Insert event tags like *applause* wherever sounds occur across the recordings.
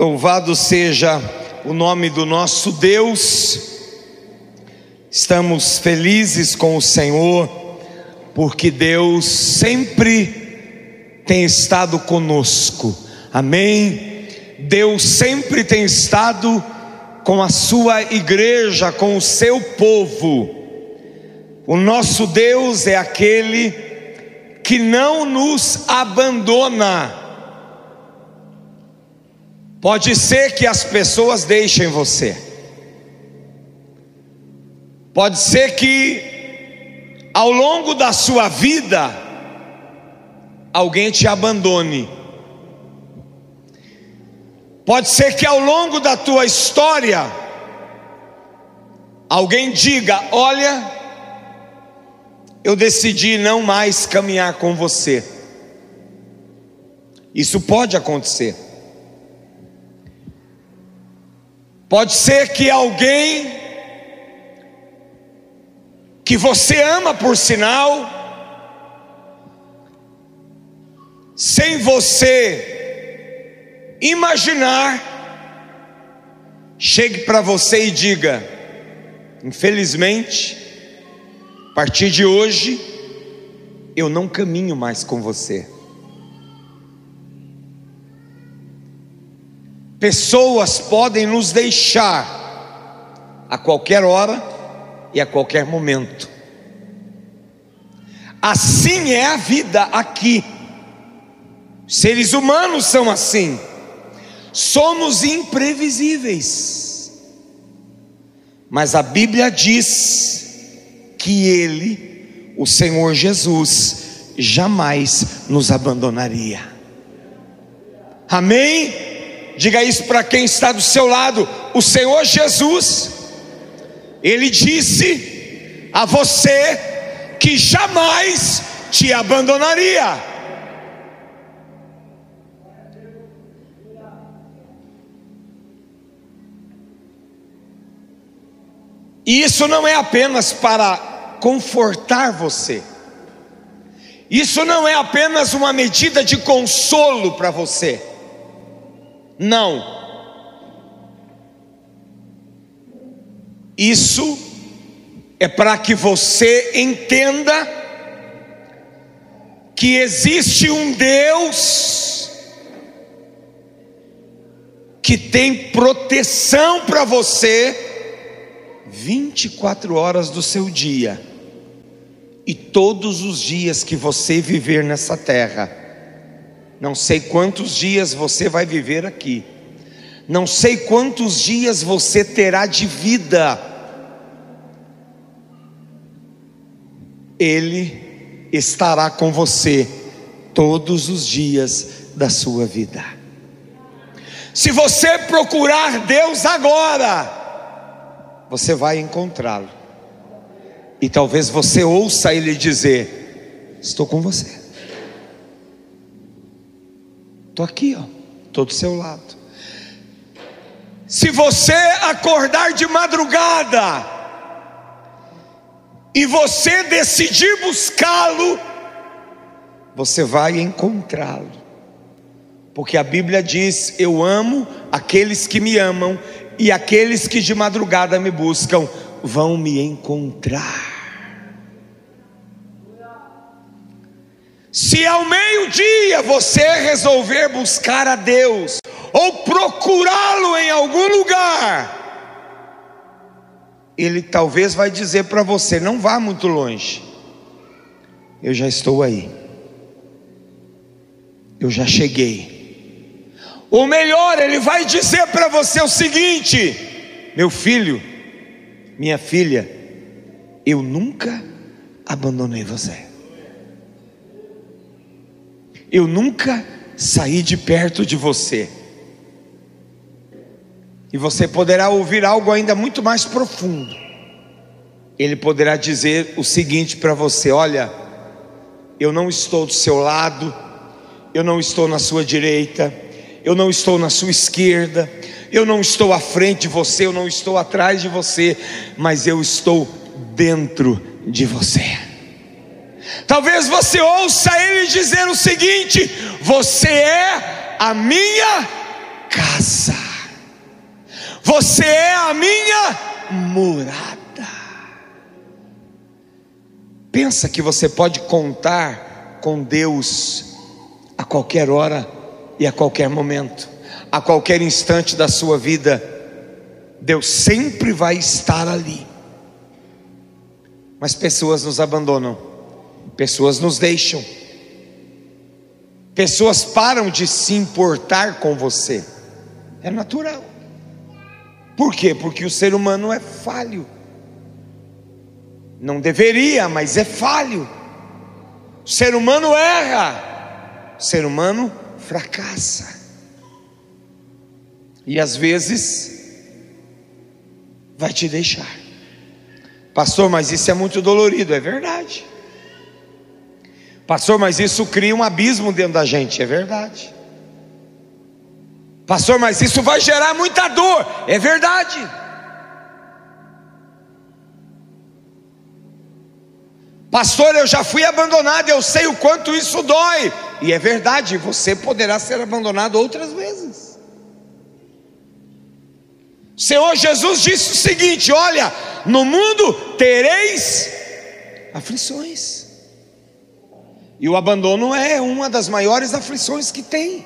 Louvado seja o nome do nosso Deus. Estamos felizes com o Senhor, porque Deus sempre tem estado conosco. Amém. Deus sempre tem estado com a sua igreja, com o seu povo. O nosso Deus é aquele que não nos abandona. Pode ser que as pessoas deixem você. Pode ser que ao longo da sua vida alguém te abandone. Pode ser que ao longo da tua história alguém diga: "Olha, eu decidi não mais caminhar com você". Isso pode acontecer. Pode ser que alguém que você ama por sinal, sem você imaginar, chegue para você e diga: infelizmente, a partir de hoje, eu não caminho mais com você. Pessoas podem nos deixar a qualquer hora e a qualquer momento. Assim é a vida aqui. Seres humanos são assim. Somos imprevisíveis. Mas a Bíblia diz que Ele, o Senhor Jesus, jamais nos abandonaria. Amém? Diga isso para quem está do seu lado. O Senhor Jesus, Ele disse a você que jamais te abandonaria. E isso não é apenas para confortar você. Isso não é apenas uma medida de consolo para você. Não. Isso é para que você entenda que existe um Deus que tem proteção para você 24 horas do seu dia e todos os dias que você viver nessa terra. Não sei quantos dias você vai viver aqui. Não sei quantos dias você terá de vida. Ele estará com você todos os dias da sua vida. Se você procurar Deus agora, você vai encontrá-lo. E talvez você ouça ele dizer: Estou com você. Estou aqui, ó, estou do seu lado. Se você acordar de madrugada e você decidir buscá-lo, você vai encontrá-lo. Porque a Bíblia diz: Eu amo aqueles que me amam, e aqueles que de madrugada me buscam vão me encontrar. Se ao meio-dia você resolver buscar a Deus, ou procurá-lo em algum lugar, Ele talvez vai dizer para você: não vá muito longe, eu já estou aí, eu já cheguei. Ou melhor, Ele vai dizer para você o seguinte: meu filho, minha filha, eu nunca abandonei você. Eu nunca saí de perto de você. E você poderá ouvir algo ainda muito mais profundo. Ele poderá dizer o seguinte para você: Olha, eu não estou do seu lado, eu não estou na sua direita, eu não estou na sua esquerda, eu não estou à frente de você, eu não estou atrás de você, mas eu estou dentro de você. Talvez você ouça ele dizer o seguinte: Você é a minha casa. Você é a minha morada. Pensa que você pode contar com Deus a qualquer hora e a qualquer momento, a qualquer instante da sua vida. Deus sempre vai estar ali. Mas pessoas nos abandonam, pessoas nos deixam, pessoas param de se importar com você. É natural. Por quê? Porque o ser humano é falho. Não deveria, mas é falho. O ser humano erra, o ser humano fracassa. E às vezes vai te deixar. Pastor, mas isso é muito dolorido, é verdade. Pastor, mas isso cria um abismo dentro da gente, é verdade. Pastor, mas isso vai gerar muita dor, é verdade. Pastor, eu já fui abandonado, eu sei o quanto isso dói. E é verdade, você poderá ser abandonado outras vezes. O Senhor Jesus disse o seguinte: Olha, no mundo tereis aflições. E o abandono é uma das maiores aflições que tem.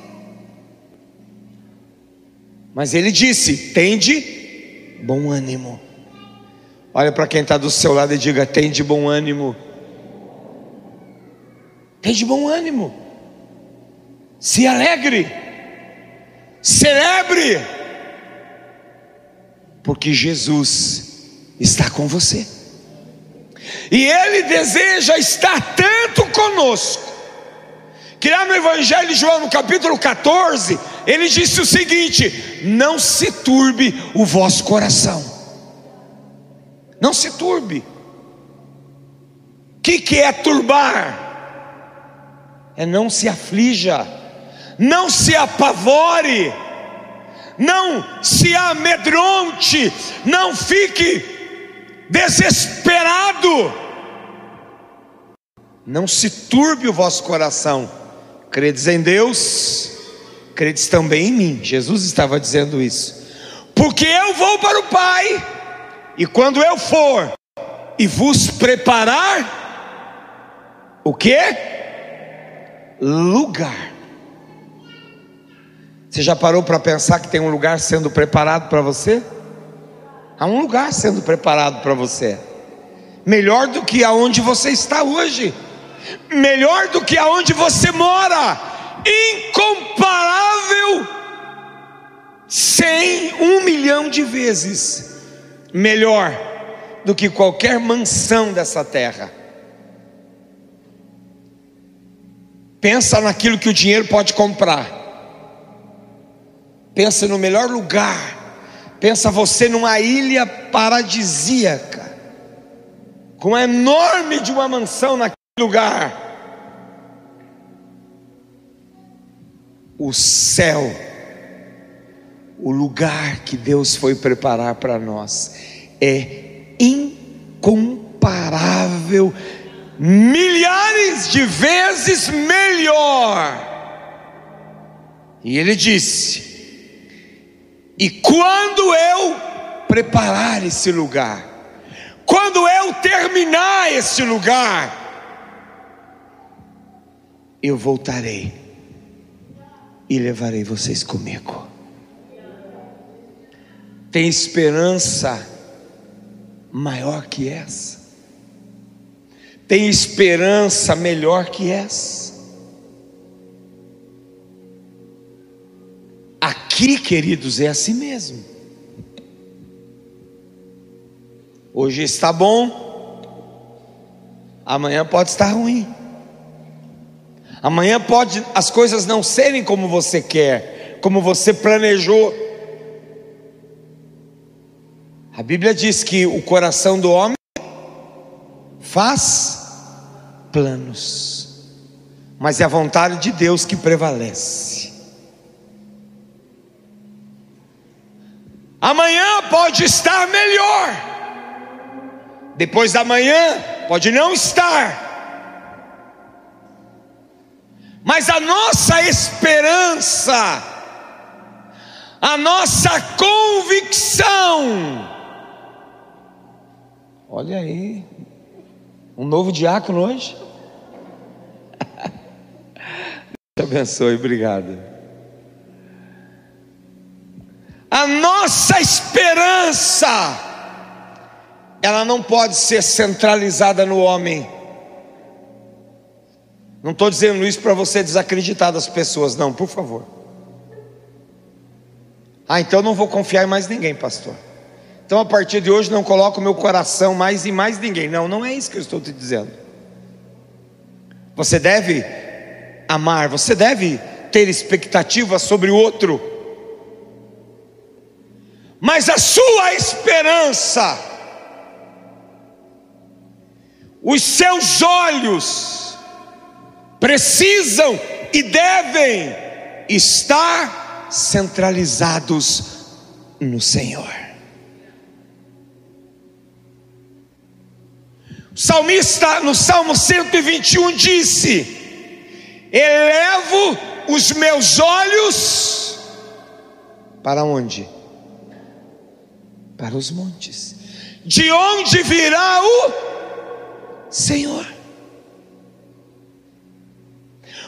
Mas ele disse: tende bom ânimo. Olha para quem está do seu lado e diga: tende bom ânimo. Tem de bom ânimo, se alegre, celebre, porque Jesus está com você, e Ele deseja estar tanto conosco, que lá no Evangelho de João, no capítulo 14, ele disse o seguinte: Não se turbe o vosso coração, não se turbe. O que, que é turbar? é não se aflija, não se apavore, não se amedronte, não fique desesperado, não se turbe o vosso coração, credes em Deus, credes também em mim, Jesus estava dizendo isso, porque eu vou para o Pai, e quando eu for e vos preparar, o que? lugar. Você já parou para pensar que tem um lugar sendo preparado para você? Há um lugar sendo preparado para você. Melhor do que aonde você está hoje. Melhor do que aonde você mora. Incomparável. Cem, um milhão de vezes melhor do que qualquer mansão dessa terra. Pensa naquilo que o dinheiro pode comprar. Pensa no melhor lugar. Pensa você numa ilha paradisíaca, com a enorme de uma mansão naquele lugar. O céu, o lugar que Deus foi preparar para nós, é incomparável milhares de vezes melhor. E ele disse: E quando eu preparar esse lugar, quando eu terminar esse lugar, eu voltarei e levarei vocês comigo. Tem esperança maior que essa? tem esperança melhor que essa. Aqui, queridos, é assim mesmo. Hoje está bom, amanhã pode estar ruim. Amanhã pode as coisas não serem como você quer, como você planejou. A Bíblia diz que o coração do homem faz planos, mas é a vontade de Deus que prevalece. Amanhã pode estar melhor, depois da manhã pode não estar, mas a nossa esperança, a nossa convicção. Olha aí, um novo diácono hoje. *laughs* Te abençoe, obrigado. A nossa esperança, ela não pode ser centralizada no homem. Não estou dizendo isso para você desacreditar das pessoas, não, por favor. Ah, então não vou confiar em mais ninguém, pastor. Então a partir de hoje não coloco meu coração mais em mais ninguém. Não, não é isso que eu estou te dizendo. Você deve amar, você deve ter expectativa sobre o outro. Mas a sua esperança, os seus olhos precisam e devem estar centralizados no Senhor. O salmista no Salmo 121 disse: Elevo os meus olhos para onde? Para os montes. De onde virá o Senhor?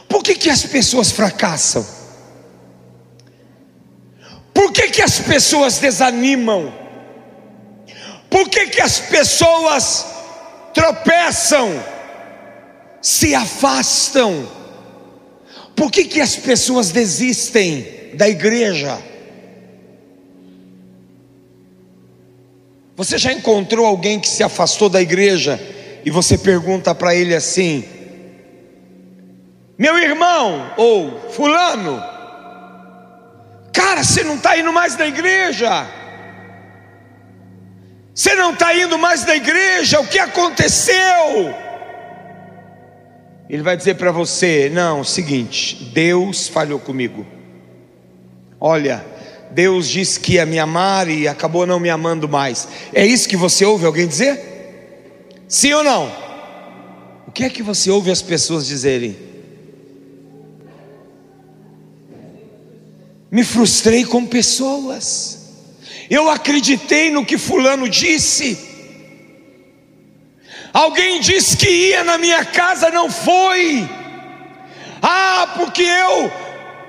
Por que, que as pessoas fracassam? Por que, que as pessoas desanimam? Por que, que as pessoas tropeçam, se afastam? Por que, que as pessoas desistem da igreja? Você já encontrou alguém que se afastou da igreja e você pergunta para ele assim: Meu irmão, ou Fulano, cara, você não está indo mais na igreja? Você não está indo mais na igreja? O que aconteceu? Ele vai dizer para você: não, seguinte, Deus falhou comigo. Olha, Deus disse que ia me amar e acabou não me amando mais. É isso que você ouve alguém dizer? Sim ou não? O que é que você ouve as pessoas dizerem? Me frustrei com pessoas. Eu acreditei no que Fulano disse. Alguém disse que ia na minha casa, não foi. Ah, porque eu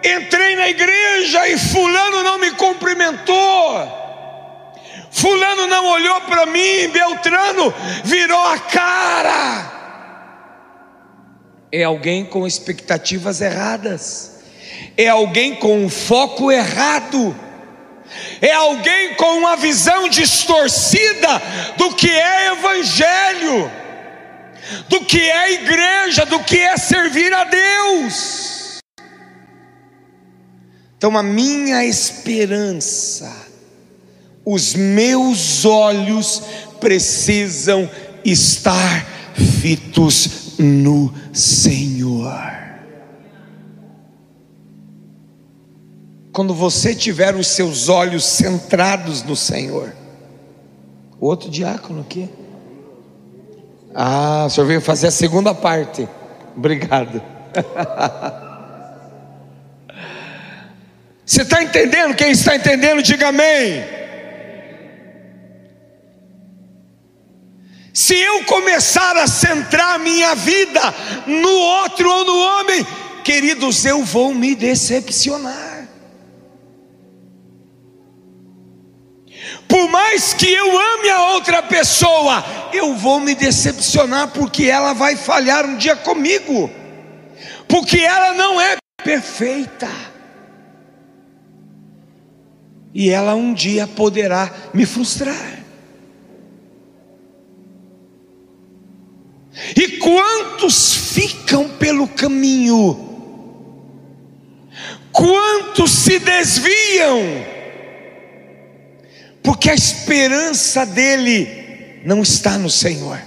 entrei na igreja e Fulano não me cumprimentou. Fulano não olhou para mim, Beltrano virou a cara. É alguém com expectativas erradas, é alguém com um foco errado é alguém com uma visão distorcida do que é evangelho, do que é igreja, do que é servir a Deus. Então, a minha esperança, os meus olhos precisam estar fitos no Senhor. quando você tiver os seus olhos centrados no Senhor. O outro diácono aqui. Ah, o senhor veio fazer a segunda parte. Obrigado. *laughs* Você está entendendo? Quem está entendendo, diga amém. Se eu começar a centrar minha vida no outro ou no homem, queridos, eu vou me decepcionar. Por mais que eu ame a outra pessoa, eu vou me decepcionar porque ela vai falhar um dia comigo, porque ela não é perfeita. E ela um dia poderá me frustrar. E quantos ficam pelo caminho? Quantos se desviam? porque a esperança dele não está no Senhor.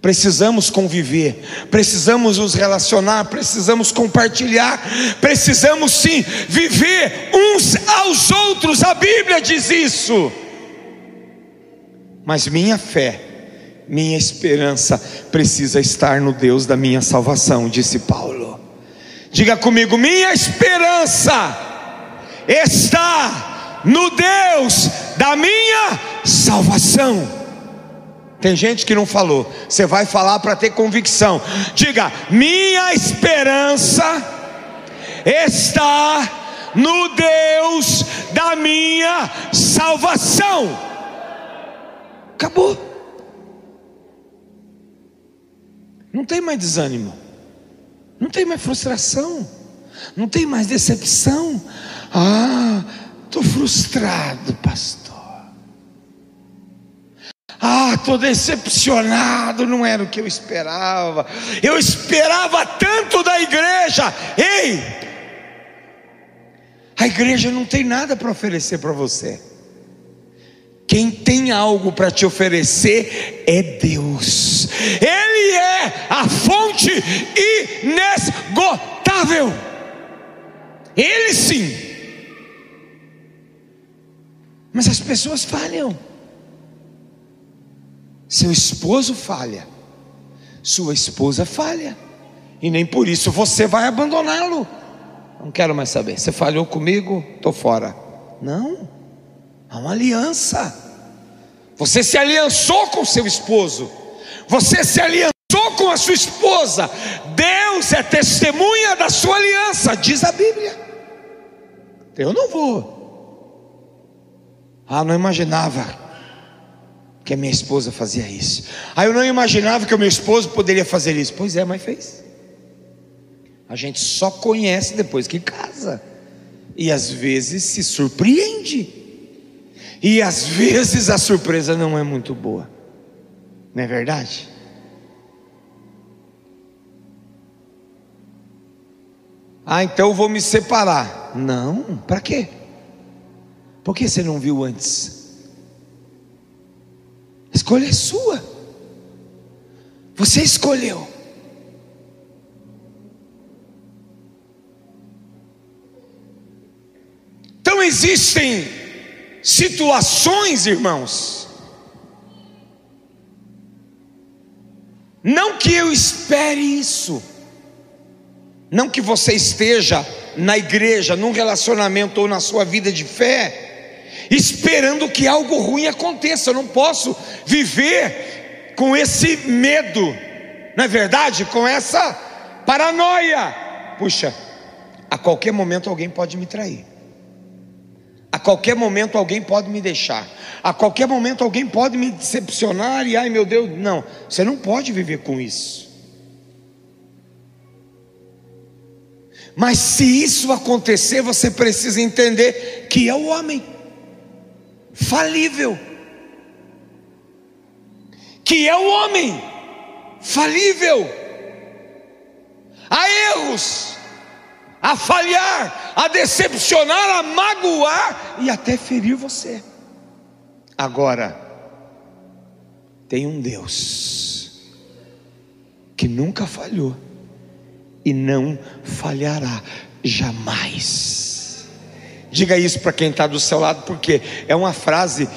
Precisamos conviver, precisamos nos relacionar, precisamos compartilhar, precisamos sim viver uns aos outros, a Bíblia diz isso. Mas minha fé, minha esperança precisa estar no Deus da minha salvação, disse Paulo. Diga comigo, minha esperança está no Deus da minha salvação. Tem gente que não falou, você vai falar para ter convicção. Diga: minha esperança está no Deus da minha salvação. Acabou. Não tem mais desânimo, não tem mais frustração, não tem mais decepção. Ah, estou frustrado, pastor. Ah, estou decepcionado, não era o que eu esperava. Eu esperava tanto da igreja. Ei, a igreja não tem nada para oferecer para você. Quem tem algo para te oferecer é Deus. Ele é a fonte inesgotável. Ele sim. Mas as pessoas falham. Seu esposo falha. Sua esposa falha. E nem por isso você vai abandoná-lo. Não quero mais saber. Você falhou comigo, estou fora. Não. Há uma aliança. Você se aliançou com seu esposo. Você se aliançou com a sua esposa. Deus é testemunha da sua aliança, diz a Bíblia. Eu não vou. Ah, não imaginava que a minha esposa fazia isso. Ah, eu não imaginava que o meu esposo poderia fazer isso. Pois é, mas fez. A gente só conhece depois que casa. E às vezes se surpreende. E às *laughs* vezes a surpresa não é muito boa. Não é verdade? Ah, então eu vou me separar. Não, para quê? Por que você não viu antes? Escolha é sua. Você escolheu. Então existem situações, irmãos, não que eu espere isso, não que você esteja na igreja, num relacionamento ou na sua vida de fé, esperando que algo ruim aconteça. Eu não posso viver com esse medo, não é verdade? Com essa paranoia. Puxa, a qualquer momento alguém pode me trair. A qualquer momento alguém pode me deixar. A qualquer momento alguém pode me decepcionar e ai meu Deus, não. Você não pode viver com isso. Mas se isso acontecer, você precisa entender que é o homem falível. Que é o homem falível. Há erros a falhar, a decepcionar, a magoar e até ferir você. Agora, tem um Deus que nunca falhou e não falhará jamais. Diga isso para quem está do seu lado, porque é uma frase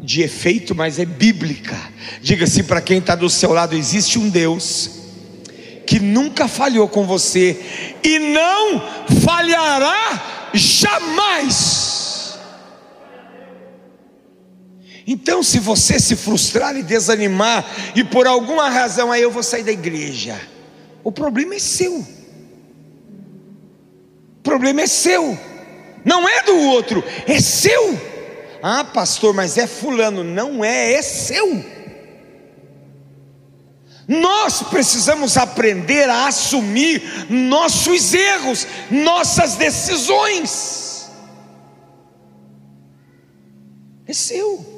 de efeito, mas é bíblica. Diga assim para quem está do seu lado: existe um Deus que nunca falhou com você e não falhará jamais. Então, se você se frustrar e desanimar, e por alguma razão aí eu vou sair da igreja, o problema é seu. O problema é seu, não é do outro, é seu. Ah, pastor, mas é fulano, não é, é seu. Nós precisamos aprender a assumir nossos erros, nossas decisões. É seu.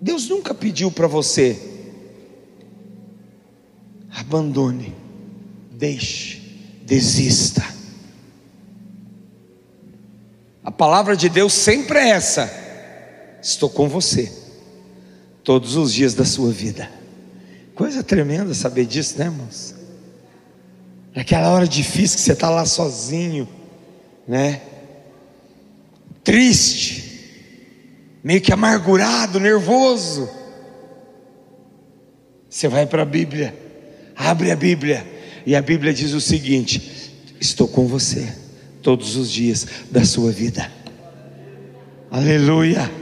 Deus nunca pediu para você, abandone, deixe, desista. A palavra de Deus sempre é essa: estou com você todos os dias da sua vida. Coisa tremenda saber disso, né, irmãos? Naquela hora difícil que você está lá sozinho, né? Triste, meio que amargurado, nervoso. Você vai para a Bíblia, abre a Bíblia, e a Bíblia diz o seguinte: estou com você todos os dias da sua vida. Aleluia.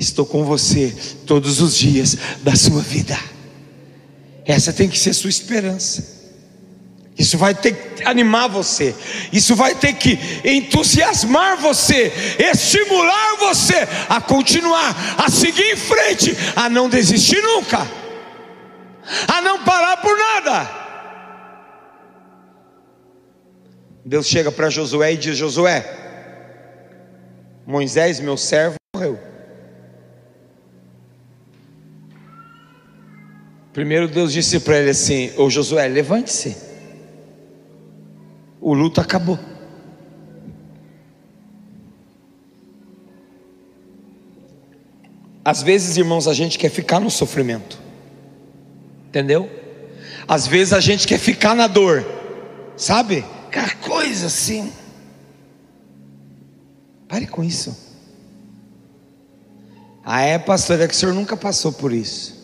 Estou com você todos os dias da sua vida. Essa tem que ser sua esperança. Isso vai ter que animar você, isso vai ter que entusiasmar você, estimular você a continuar, a seguir em frente, a não desistir nunca, a não parar por nada. Deus chega para Josué e diz: Josué, Moisés, meu servo, morreu. Primeiro Deus disse para ele assim: Ô Josué, levante-se o luto acabou. Às vezes, irmãos, a gente quer ficar no sofrimento, entendeu? Às vezes a gente quer ficar na dor, sabe? Aquela coisa assim. Pare com isso. Ah, é, pastor, é que o senhor nunca passou por isso.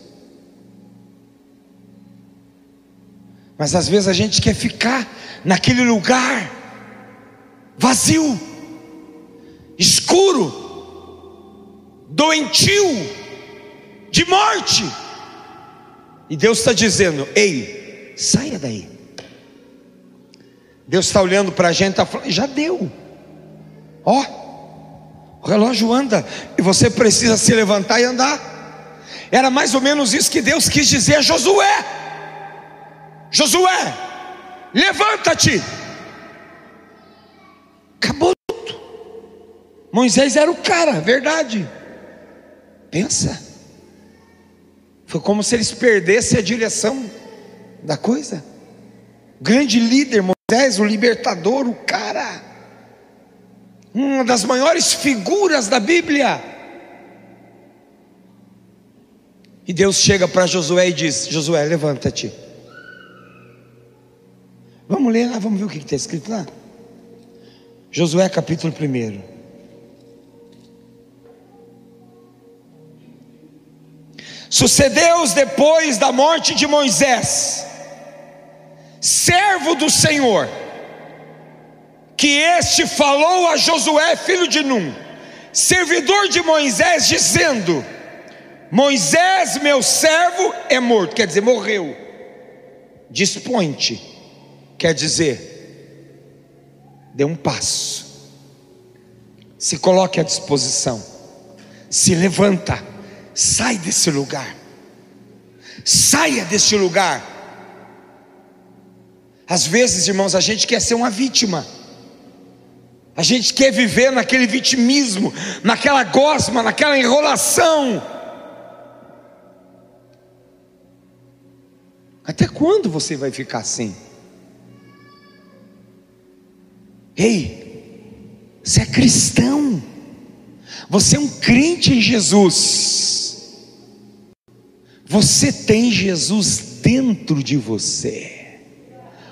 Mas às vezes a gente quer ficar naquele lugar vazio, escuro, doentio, de morte. E Deus está dizendo: Ei, saia daí. Deus está olhando para a gente, está falando, já deu. Ó, o relógio anda e você precisa se levantar e andar. Era mais ou menos isso que Deus quis dizer a Josué. Josué, levanta-te. Acabou tudo. Moisés era o cara, verdade. Pensa. Foi como se eles perdessem a direção da coisa. Grande líder, Moisés, o libertador, o cara. Uma das maiores figuras da Bíblia. E Deus chega para Josué e diz: Josué, levanta-te. Vamos ler lá, vamos ver o que está escrito lá. Josué capítulo 1. Sucedeu depois da morte de Moisés, servo do Senhor, que este falou a Josué, filho de Num, servidor de Moisés, dizendo: Moisés, meu servo, é morto, quer dizer, morreu. Dispõe-te. Quer dizer, dê um passo, se coloque à disposição, se levanta, sai desse lugar, saia desse lugar. Às vezes, irmãos, a gente quer ser uma vítima. A gente quer viver naquele vitimismo, naquela gosma, naquela enrolação. Até quando você vai ficar assim? Ei, você é cristão, você é um crente em Jesus, você tem Jesus dentro de você.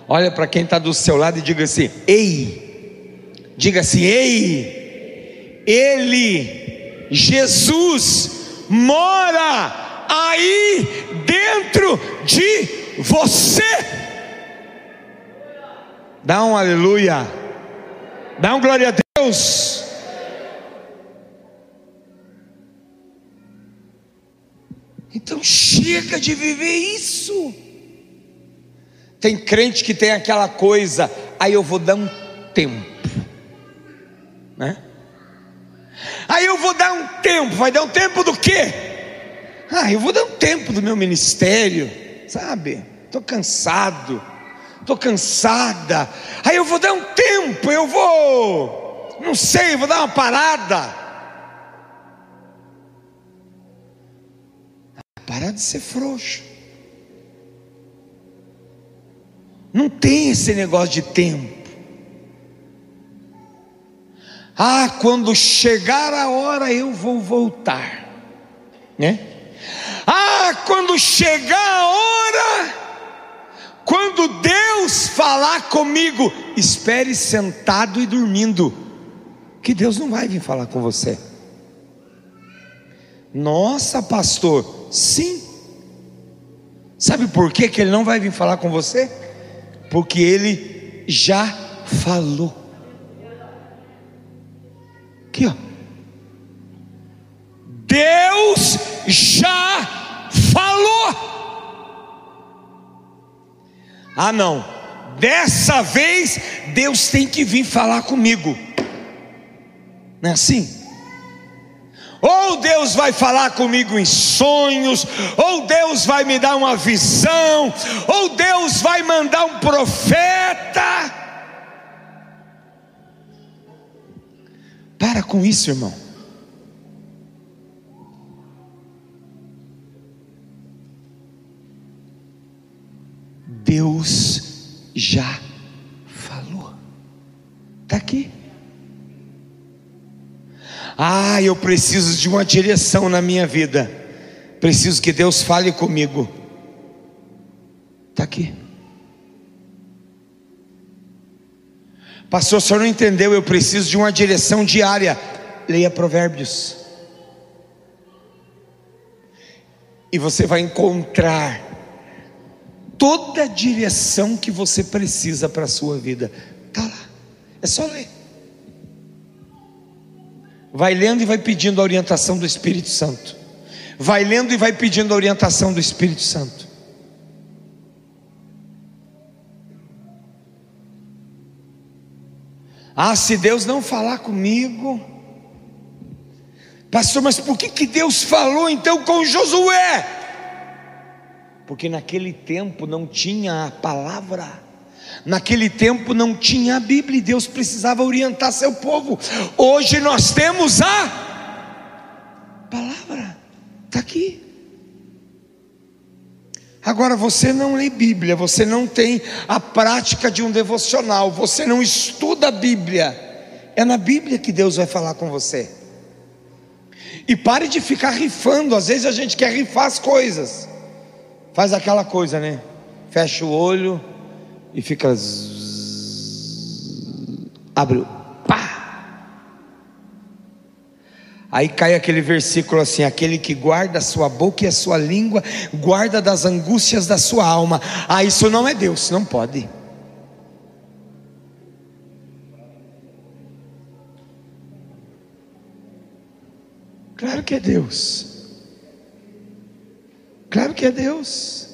Olha para quem está do seu lado e diga assim: Ei, diga assim: Ei, Ele, Jesus, mora aí dentro de você. Dá um aleluia. Dá um glória a Deus. Então chega de viver isso. Tem crente que tem aquela coisa, aí eu vou dar um tempo, né? Aí eu vou dar um tempo, vai dar um tempo do quê? Ah, eu vou dar um tempo do meu ministério, sabe? Estou cansado estou cansada. Aí eu vou dar um tempo, eu vou, não sei, vou dar uma parada. Para de ser frouxo. Não tem esse negócio de tempo. Ah, quando chegar a hora eu vou voltar, né? Ah, quando chegar a hora quando Deus falar comigo, espere sentado e dormindo, que Deus não vai vir falar com você. Nossa, pastor, sim. Sabe por que, que Ele não vai vir falar com você? Porque Ele já falou. Aqui, ó. Deus já falou. Ah, não. Dessa vez Deus tem que vir falar comigo. Não é assim? Ou Deus vai falar comigo em sonhos, ou Deus vai me dar uma visão, ou Deus vai mandar um profeta. Para com isso, irmão. Deus já falou. Está aqui. Ah, eu preciso de uma direção na minha vida. Preciso que Deus fale comigo. Está aqui. Pastor, o senhor não entendeu? Eu preciso de uma direção diária. Leia Provérbios. E você vai encontrar toda a direção que você precisa para a sua vida. Está lá. É só ler. Vai lendo e vai pedindo a orientação do Espírito Santo. Vai lendo e vai pedindo a orientação do Espírito Santo. Ah, se Deus não falar comigo, pastor, mas por que, que Deus falou então com Josué? Porque naquele tempo não tinha a palavra. Naquele tempo não tinha a Bíblia e Deus precisava orientar seu povo. Hoje nós temos a palavra, está aqui. Agora você não lê Bíblia, você não tem a prática de um devocional, você não estuda a Bíblia. É na Bíblia que Deus vai falar com você. E pare de ficar rifando, às vezes a gente quer rifar as coisas. Faz aquela coisa, né? Fecha o olho, e fica. Abre, pá! Aí cai aquele versículo assim: aquele que guarda a sua boca e a sua língua, guarda das angústias da sua alma. Ah, isso não é Deus, não pode. Claro que é Deus. Claro que é Deus.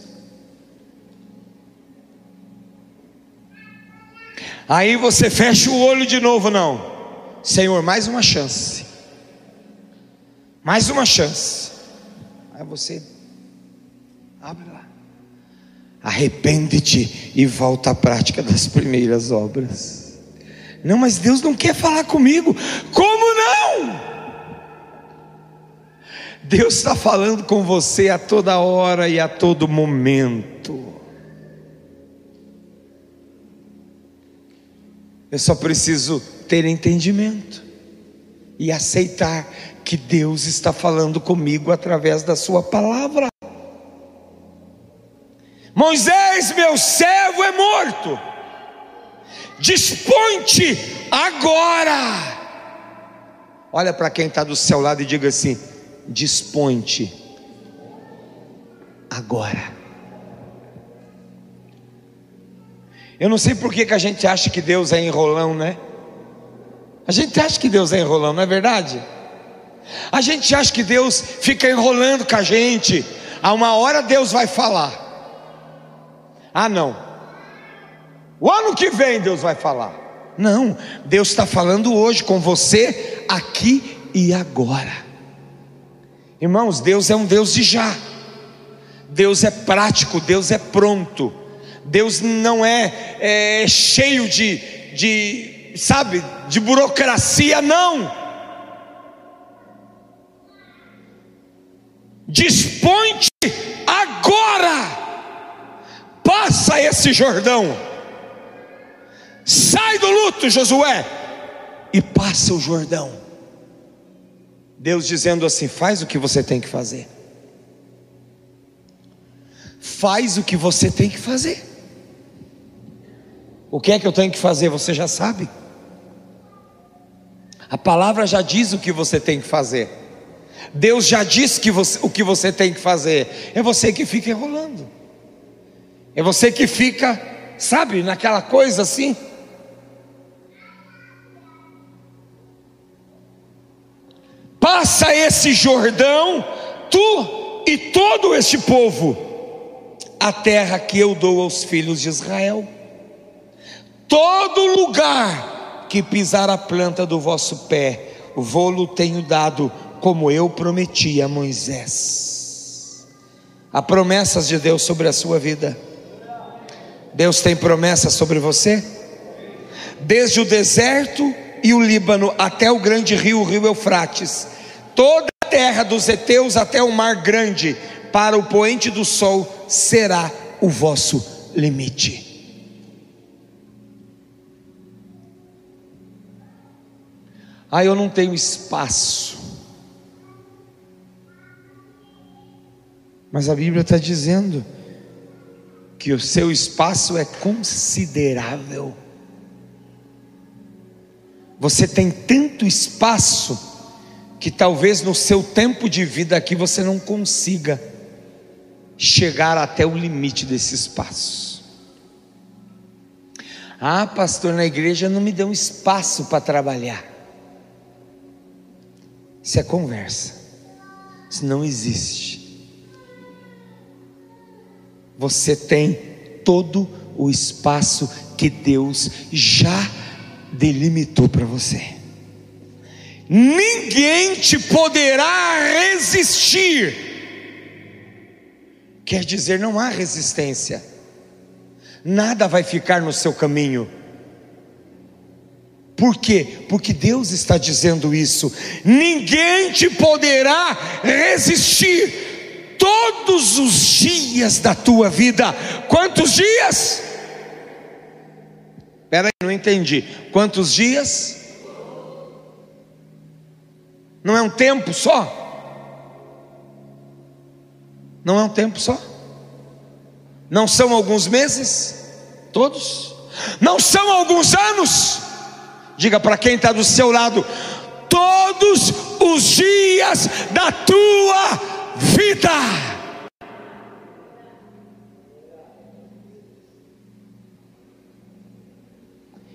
Aí você fecha o olho de novo, não. Senhor, mais uma chance. Mais uma chance. Aí você abre lá. Arrepende-te e volta à prática das primeiras obras. Não, mas Deus não quer falar comigo. Como não? Deus está falando com você a toda hora e a todo momento. Eu só preciso ter entendimento e aceitar que Deus está falando comigo através da Sua palavra. Moisés, meu servo, é morto. Dispõe-te agora. Olha para quem está do seu lado e diga assim: dispõe-te agora. Eu não sei por que, que a gente acha que Deus é enrolão, né? A gente acha que Deus é enrolão, não é verdade? A gente acha que Deus fica enrolando com a gente. A uma hora Deus vai falar. Ah, não. O ano que vem Deus vai falar. Não, Deus está falando hoje com você, aqui e agora. Irmãos, Deus é um Deus de já. Deus é prático, Deus é pronto. Deus não é, é cheio de, de, sabe, de burocracia, não. Dispõe-te agora, passa esse Jordão, sai do luto, Josué, e passa o Jordão. Deus dizendo assim: faz o que você tem que fazer, faz o que você tem que fazer. O que é que eu tenho que fazer? Você já sabe. A palavra já diz o que você tem que fazer. Deus já disse que você, o que você tem que fazer. É você que fica enrolando. É você que fica sabe, naquela coisa assim. Passa esse Jordão, tu e todo este povo, a terra que eu dou aos filhos de Israel. Todo lugar que pisar a planta do vosso pé, vou-lo tenho dado, como eu prometi a Moisés. Há promessas de Deus sobre a sua vida. Deus tem promessas sobre você? Desde o deserto e o Líbano até o grande rio, o rio Eufrates, toda a terra dos heteus até o mar grande, para o poente do sol será o vosso limite. Ah, eu não tenho espaço. Mas a Bíblia está dizendo que o seu espaço é considerável. Você tem tanto espaço que talvez no seu tempo de vida aqui você não consiga chegar até o limite desse espaço. Ah, pastor, na igreja não me deu espaço para trabalhar. Isso é conversa. Isso não existe você tem todo o espaço que Deus já delimitou para você. Ninguém te poderá resistir. Quer dizer, não há resistência. Nada vai ficar no seu caminho. Por quê? Porque Deus está dizendo isso. Ninguém te poderá resistir todos os dias da tua vida. Quantos dias? Espera aí, não entendi. Quantos dias? Não é um tempo só? Não é um tempo só? Não são alguns meses? Todos? Não são alguns anos? Diga para quem está do seu lado: todos os dias da tua vida.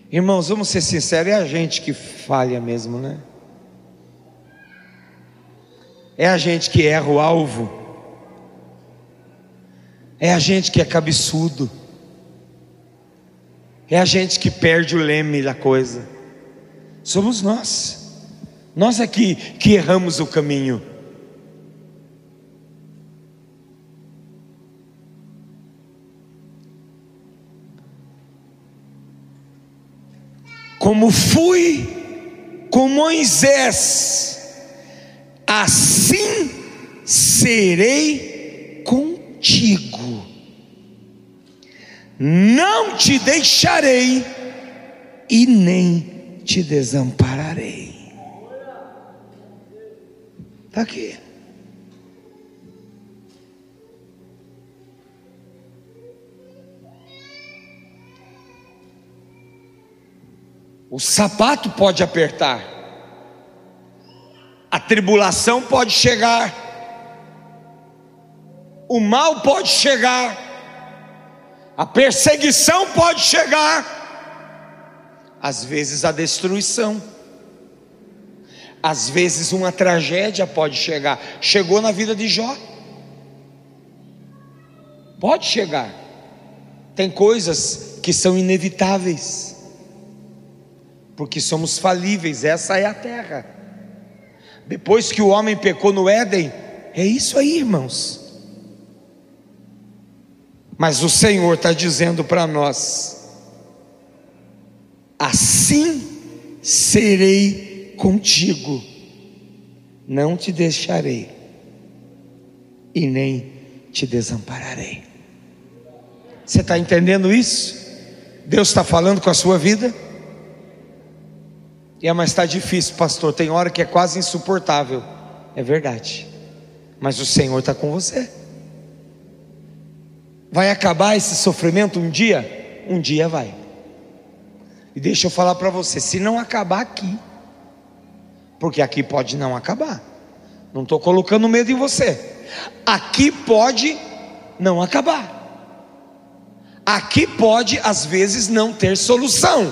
Irmãos, vamos ser sinceros, é a gente que falha mesmo, né? É a gente que erra o alvo. É a gente que é cabeçudo. É a gente que perde o leme da coisa. Somos nós. Nós que, que erramos o caminho. como fui com Moisés, assim serei contigo. Não te deixarei e nem te desampararei. Está aqui. O sapato pode apertar, a tribulação pode chegar, o mal pode chegar, a perseguição pode chegar, às vezes a destruição, às vezes uma tragédia pode chegar. Chegou na vida de Jó, pode chegar. Tem coisas que são inevitáveis porque somos falíveis, essa é a terra. Depois que o homem pecou no Éden, é isso aí, irmãos. Mas o Senhor está dizendo para nós: assim serei contigo, não te deixarei e nem te desampararei. Você está entendendo isso? Deus está falando com a sua vida? E é, mas está difícil, pastor. Tem hora que é quase insuportável. É verdade. Mas o Senhor está com você. Vai acabar esse sofrimento um dia? Um dia vai. E deixa eu falar para você: se não acabar aqui, porque aqui pode não acabar. Não estou colocando medo em você. Aqui pode não acabar. aqui pode às vezes não ter solução,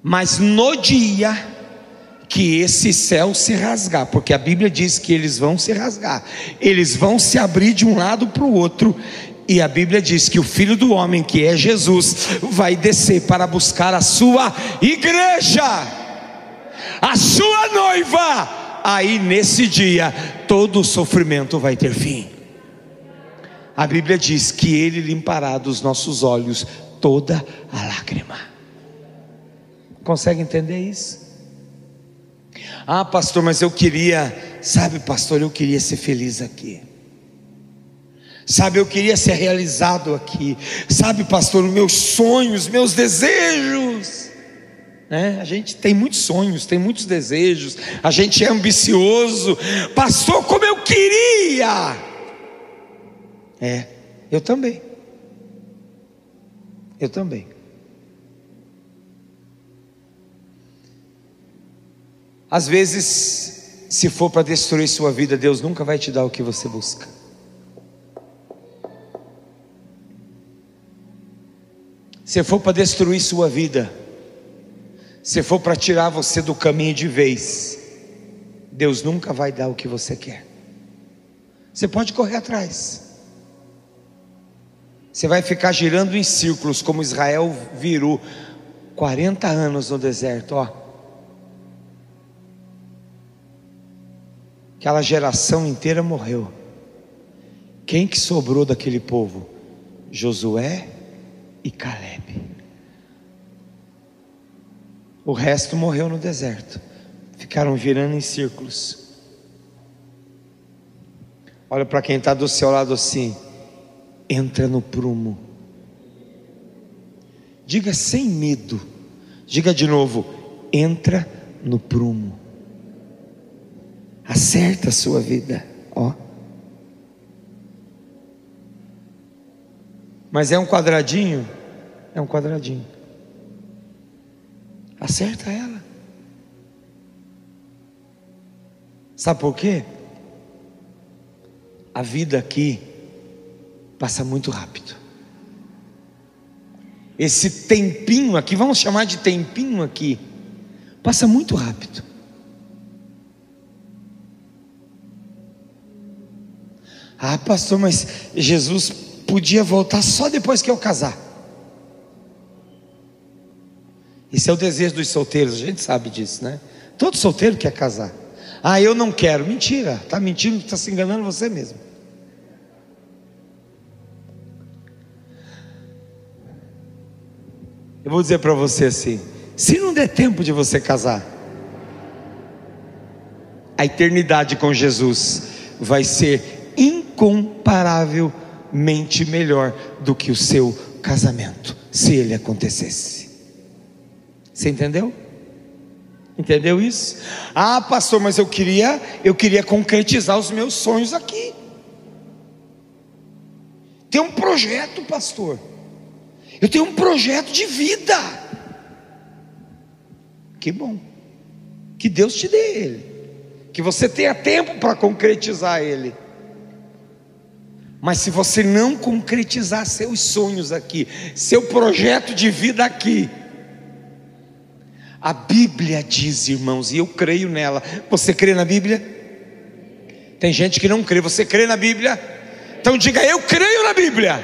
mas no dia que esse céu se rasgar, porque a Bíblia diz que eles vão se rasgar, eles vão se abrir de um lado para o outro, e a Bíblia diz que o Filho do Homem, que é Jesus, vai descer para buscar a sua igreja, a sua noiva. Aí nesse dia, todo o sofrimento vai ter fim. A Bíblia diz que Ele limpará dos nossos olhos toda a lágrima. Consegue entender isso? Ah, pastor, mas eu queria, sabe, pastor, eu queria ser feliz aqui. Sabe, eu queria ser realizado aqui. Sabe, pastor, os meus sonhos, meus desejos. Né? A gente tem muitos sonhos, tem muitos desejos. A gente é ambicioso. Pastor, como eu queria. É, eu também. Eu também. Às vezes, se for para destruir sua vida, Deus nunca vai te dar o que você busca. Se for para destruir sua vida, se for para tirar você do caminho de vez, Deus nunca vai dar o que você quer. Você pode correr atrás. Você vai ficar girando em círculos, como Israel virou 40 anos no deserto, ó. Aquela geração inteira morreu. Quem que sobrou daquele povo? Josué e Caleb. O resto morreu no deserto. Ficaram virando em círculos. Olha para quem está do seu lado assim. Entra no prumo. Diga sem medo. Diga de novo. Entra no prumo. Acerta a sua vida, ó. Mas é um quadradinho? É um quadradinho. Acerta ela. Sabe por quê? A vida aqui passa muito rápido. Esse tempinho aqui, vamos chamar de tempinho aqui, passa muito rápido. Ah, pastor, mas Jesus podia voltar só depois que eu casar. Esse é o desejo dos solteiros, a gente sabe disso, né? Todo solteiro quer casar. Ah, eu não quero. Mentira, está mentindo, está se enganando você mesmo. Eu vou dizer para você assim: se não der tempo de você casar, a eternidade com Jesus vai ser incomparavelmente melhor do que o seu casamento, se ele acontecesse. Você entendeu? Entendeu isso? Ah, pastor, mas eu queria, eu queria concretizar os meus sonhos aqui. Tem um projeto, pastor. Eu tenho um projeto de vida. Que bom. Que Deus te dê ele. Que você tenha tempo para concretizar ele. Mas se você não concretizar seus sonhos aqui, seu projeto de vida aqui, a Bíblia diz, irmãos, e eu creio nela. Você crê na Bíblia? Tem gente que não crê. Você crê na Bíblia? Então diga: Eu creio na Bíblia.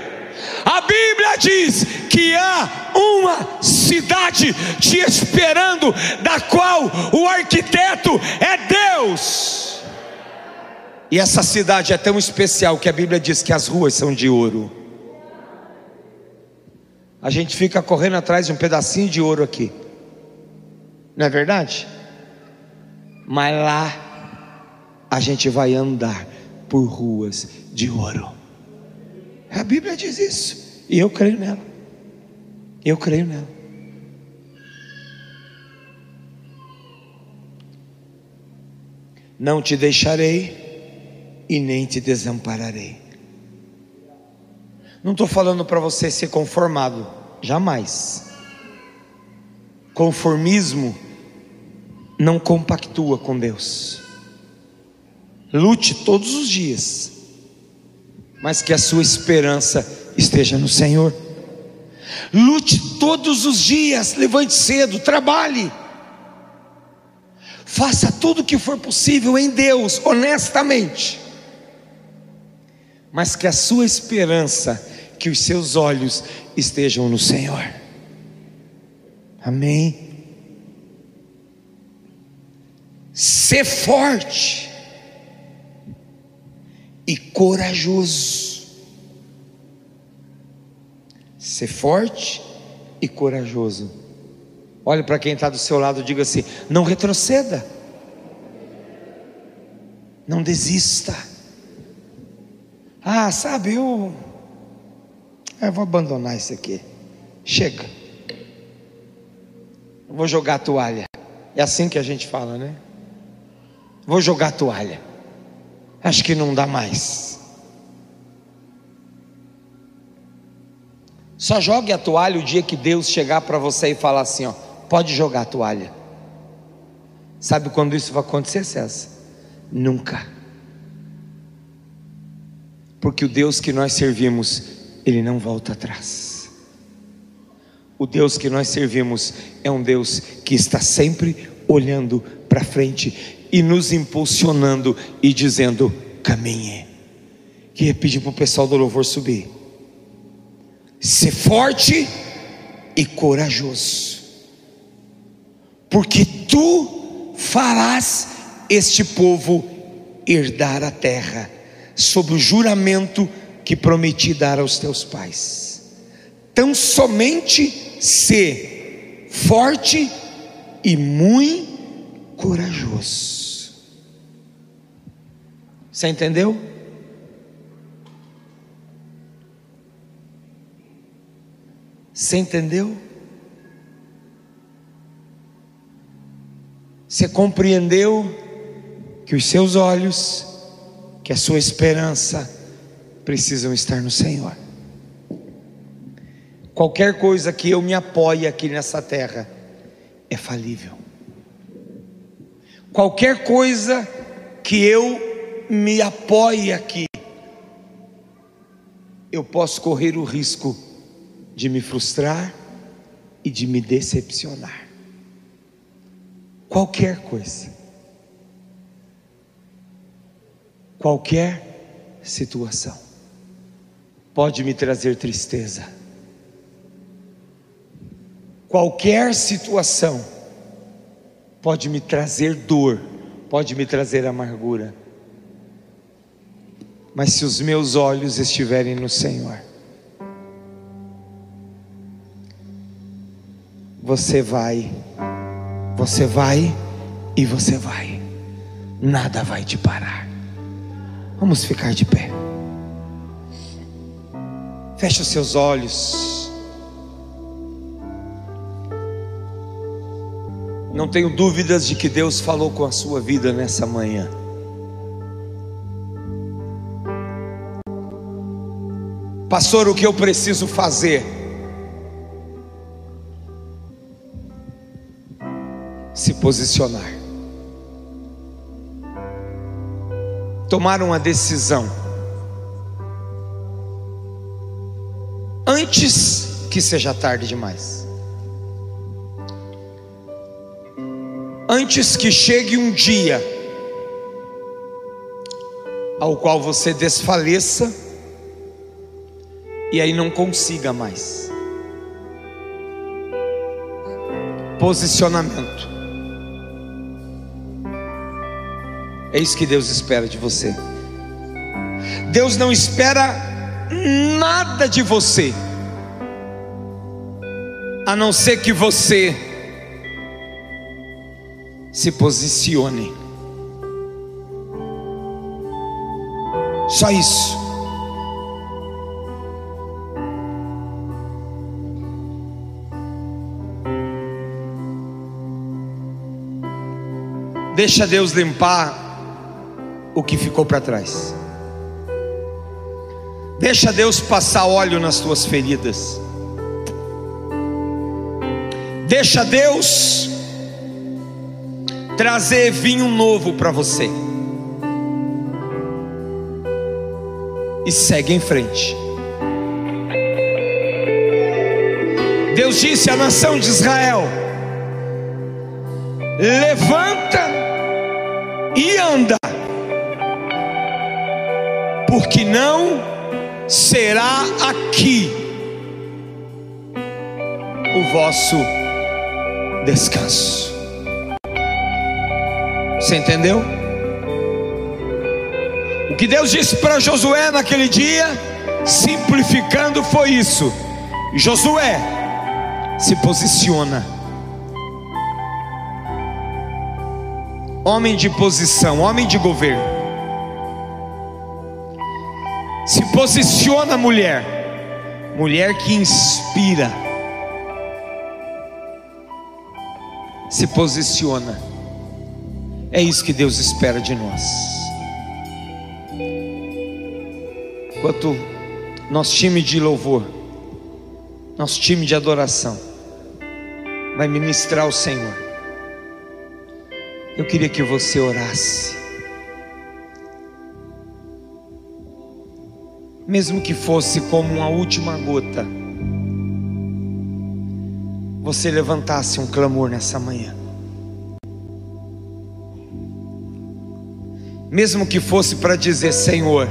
A Bíblia diz que há uma cidade te esperando, da qual o arquiteto é Deus. E essa cidade é tão especial que a Bíblia diz que as ruas são de ouro. A gente fica correndo atrás de um pedacinho de ouro aqui. Não é verdade? Mas lá a gente vai andar por ruas de ouro. A Bíblia diz isso. E eu creio nela. Eu creio nela. Não te deixarei e nem te desampararei. Não estou falando para você ser conformado, jamais. Conformismo não compactua com Deus. Lute todos os dias, mas que a sua esperança esteja no Senhor. Lute todos os dias, levante cedo, trabalhe. Faça tudo o que for possível em Deus, honestamente. Mas que a sua esperança, que os seus olhos estejam no Senhor. Amém. Ser forte e corajoso. Ser forte e corajoso. Olhe para quem está do seu lado e diga assim: não retroceda, não desista. Ah, sabe, eu, eu vou abandonar isso aqui. Chega, vou jogar a toalha. É assim que a gente fala, né? Vou jogar a toalha. Acho que não dá mais. Só jogue a toalha o dia que Deus chegar para você e falar assim: ó, pode jogar a toalha. Sabe quando isso vai acontecer, César? Nunca. Porque o Deus que nós servimos, ele não volta atrás. O Deus que nós servimos é um Deus que está sempre olhando para frente e nos impulsionando e dizendo: caminhe. Queria pedir para o pessoal do louvor subir. Ser forte e corajoso, porque tu farás este povo herdar a terra, sob o juramento que prometi dar aos teus pais. Tão somente ser forte e muito corajoso. Você entendeu? Você entendeu? Você compreendeu que os seus olhos, que a sua esperança precisam estar no Senhor. Qualquer coisa que eu me apoie aqui nessa terra é falível. Qualquer coisa que eu me apoie aqui, eu posso correr o risco de me frustrar e de me decepcionar. Qualquer coisa. Qualquer situação pode me trazer tristeza. Qualquer situação pode me trazer dor, pode me trazer amargura. Mas se os meus olhos estiverem no Senhor, você vai, você vai e você vai, nada vai te parar. Vamos ficar de pé. Feche os seus olhos. Não tenho dúvidas de que Deus falou com a sua vida nessa manhã. Pastor, o que eu preciso fazer? Se posicionar. Tomar uma decisão. Antes que seja tarde demais. antes que chegue um dia ao qual você desfaleça e aí não consiga mais. Posicionamento. É isso que Deus espera de você. Deus não espera nada de você, a não ser que você se posicione. Só isso. Deixa Deus limpar o que ficou para trás. Deixa Deus passar óleo nas tuas feridas. Deixa Deus trazer vinho novo para você. E segue em frente. Deus disse à nação de Israel: levanta e anda, porque não será aqui o vosso descanso. Você entendeu? O que Deus disse para Josué naquele dia, simplificando, foi isso: Josué, se posiciona. Homem de posição, homem de governo. Se posiciona, mulher. Mulher que inspira. Se posiciona. É isso que Deus espera de nós. Enquanto nosso time de louvor, nosso time de adoração, vai ministrar o Senhor. Eu queria que você orasse. Mesmo que fosse como uma última gota, você levantasse um clamor nessa manhã. mesmo que fosse para dizer: Senhor,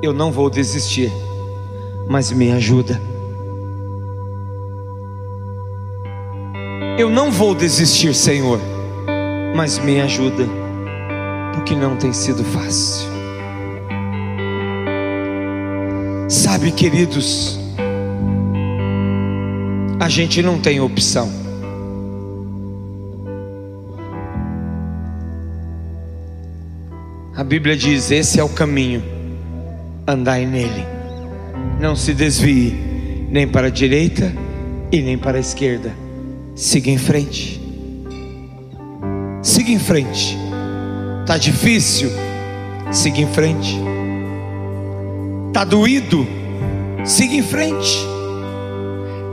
eu não vou desistir, mas me ajuda. Eu não vou desistir, Senhor, mas me ajuda, porque não tem sido fácil. Sabe, queridos, a gente não tem opção. A Bíblia diz: esse é o caminho, andai nele, não se desvie nem para a direita e nem para a esquerda, siga em frente, siga em frente. Tá difícil, siga em frente. Tá doído, siga em frente.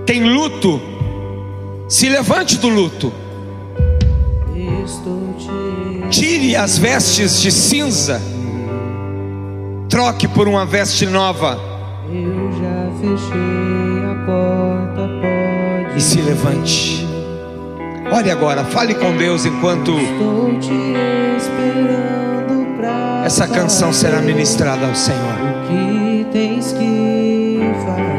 Tem luto, se levante do luto. Tire as vestes de cinza, troque por uma veste nova. Eu já fechei a porta, pode. E se levante. Olhe agora, fale com Deus enquanto essa canção será ministrada ao Senhor. O que tens que fazer?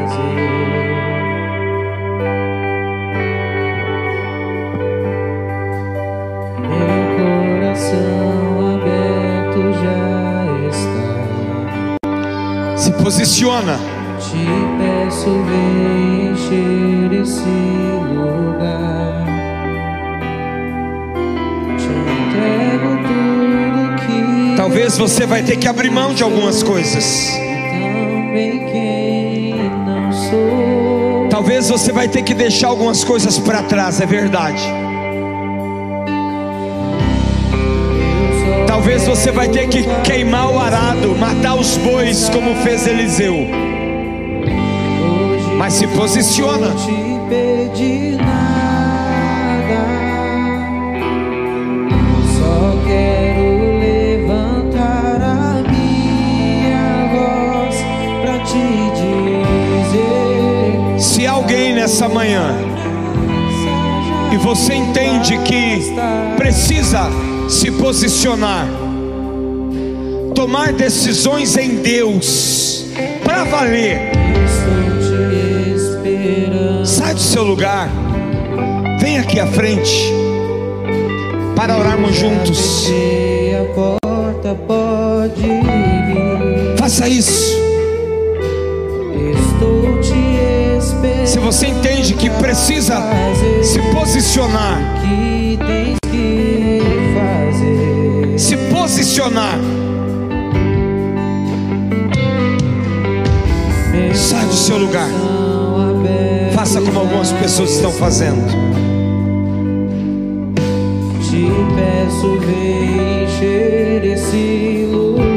Se posiciona. Te peço, vem encher esse lugar. Te entrego tudo que. Talvez você vai ter que abrir mão de algumas coisas. Talvez você vai ter que deixar algumas coisas para trás, é verdade. Talvez você vai ter que queimar o arado, matar os bois, como fez Eliseu. Mas se posiciona. Nessa manhã e você entende que precisa se posicionar, tomar decisões em Deus, para valer. Sai do seu lugar, vem aqui à frente, para orarmos juntos. Faça isso. Se você entende que precisa se posicionar, posicionar. Sai do seu lugar. Faça como algumas pessoas estão fazendo. Te peço, vem encher esse lugar.